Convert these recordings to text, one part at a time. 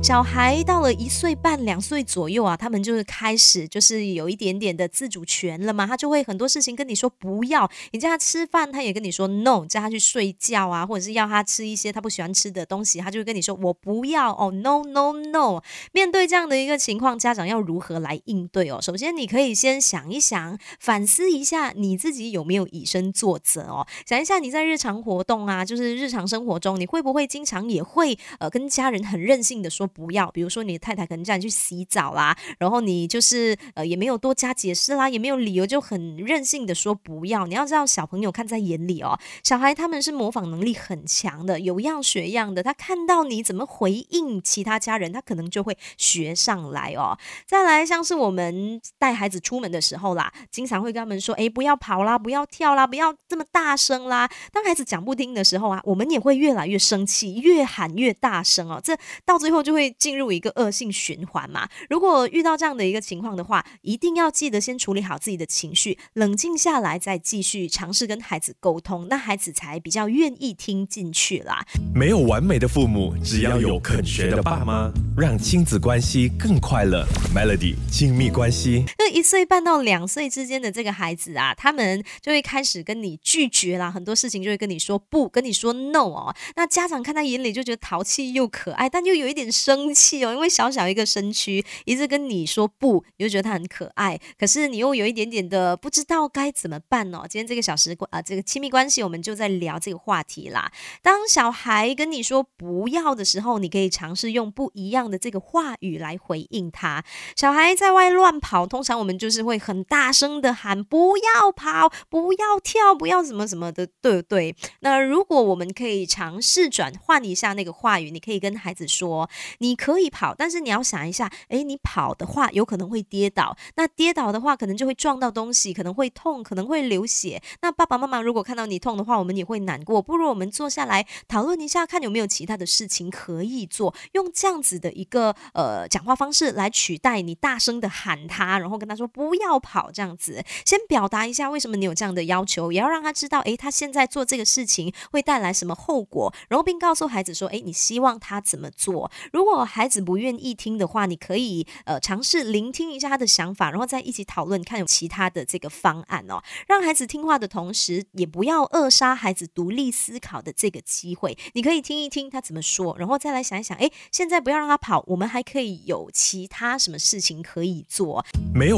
小孩到了一岁半、两岁左右啊，他们就是开始就是有一点点的自主权了嘛，他就会很多事情跟你说不要，你叫他吃饭，他也跟你说 no，叫他去睡觉啊，或者是要他吃一些他不喜欢吃的东西，他就会跟你说我不要哦，no no no。面对这样的一个情况，家长要如何来应对哦？首先，你可以先想一想，反思一下你自己有没有以身作则哦，想一下你在日常活动啊，就是日常生活中，你会不会经常也会呃跟家人很任性的说。不要，比如说你的太太可能叫你去洗澡啦，然后你就是呃也没有多加解释啦，也没有理由，就很任性的说不要。你要知道小朋友看在眼里哦，小孩他们是模仿能力很强的，有样学样的。他看到你怎么回应其他家人，他可能就会学上来哦。再来像是我们带孩子出门的时候啦，经常会跟他们说，哎，不要跑啦，不要跳啦，不要这么大声啦。当孩子讲不听的时候啊，我们也会越来越生气，越喊越大声哦。这到最后就会。会进入一个恶性循环嘛？如果遇到这样的一个情况的话，一定要记得先处理好自己的情绪，冷静下来，再继续尝试跟孩子沟通，那孩子才比较愿意听进去啦。没有完美的父母，只要有肯学的爸妈，让亲子关系更快乐。Melody 亲密关系，一岁半到两岁之间的这个孩子啊，他们就会开始跟你拒绝啦，很多事情就会跟你说不，跟你说 no 哦。那家长看在眼里就觉得淘气又可爱，但又有一点。生气哦，因为小小一个身躯，一直跟你说不，你就觉得他很可爱，可是你又有一点点的不知道该怎么办哦。今天这个小时啊，这个亲密关系，我们就在聊这个话题啦。当小孩跟你说不要的时候，你可以尝试用不一样的这个话语来回应他。小孩在外乱跑，通常我们就是会很大声的喊不要跑，不要跳，不要什么什么的，对不对？那如果我们可以尝试转换一下那个话语，你可以跟孩子说。你可以跑，但是你要想一下，诶，你跑的话有可能会跌倒，那跌倒的话可能就会撞到东西，可能会痛，可能会流血。那爸爸妈妈如果看到你痛的话，我们也会难过。不如我们坐下来讨论一下，看有没有其他的事情可以做，用这样子的一个呃讲话方式来取代你大声的喊他，然后跟他说不要跑这样子，先表达一下为什么你有这样的要求，也要让他知道，诶，他现在做这个事情会带来什么后果，然后并告诉孩子说，诶，你希望他怎么做。如果孩子不愿意听的话，你可以呃尝试聆听一下他的想法，然后再一起讨论，看有其他的这个方案哦。让孩子听话的同时，也不要扼杀孩子独立思考的这个机会。你可以听一听他怎么说，然后再来想一想，哎，现在不要让他跑，我们还可以有其他什么事情可以做。没有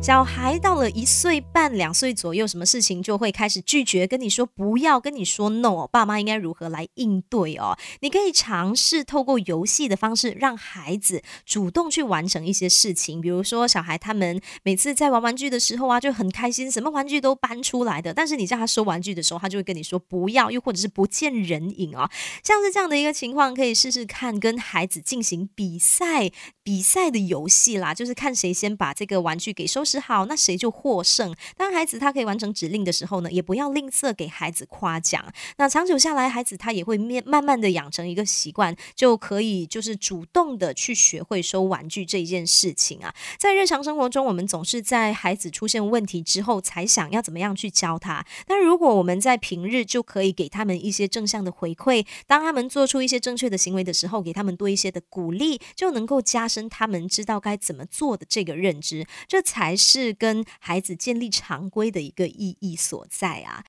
小孩到了一岁半、两岁左右，什么事情就会开始拒绝，跟你说不要，跟你说 no。爸妈应该如何来应对哦？你可以尝试透过游戏的方式，让孩子主动去完成一些事情。比如说，小孩他们每次在玩玩具的时候啊，就很开心，什么玩具都搬出来的。但是你叫他收玩具的时候，他就会跟你说不要，又或者是不见人影哦。像是这样的一个情况，可以试试看跟孩子进行比赛，比赛的游戏啦，就是看谁先把这个玩具给收拾。好，那谁就获胜。当孩子他可以完成指令的时候呢，也不要吝啬给孩子夸奖。那长久下来，孩子他也会面慢慢的养成一个习惯，就可以就是主动的去学会收玩具这一件事情啊。在日常生活中，我们总是在孩子出现问题之后才想要怎么样去教他。但如果我们在平日就可以给他们一些正向的回馈，当他们做出一些正确的行为的时候，给他们多一些的鼓励，就能够加深他们知道该怎么做的这个认知。这才是跟孩子建立常规的一个意义所在啊。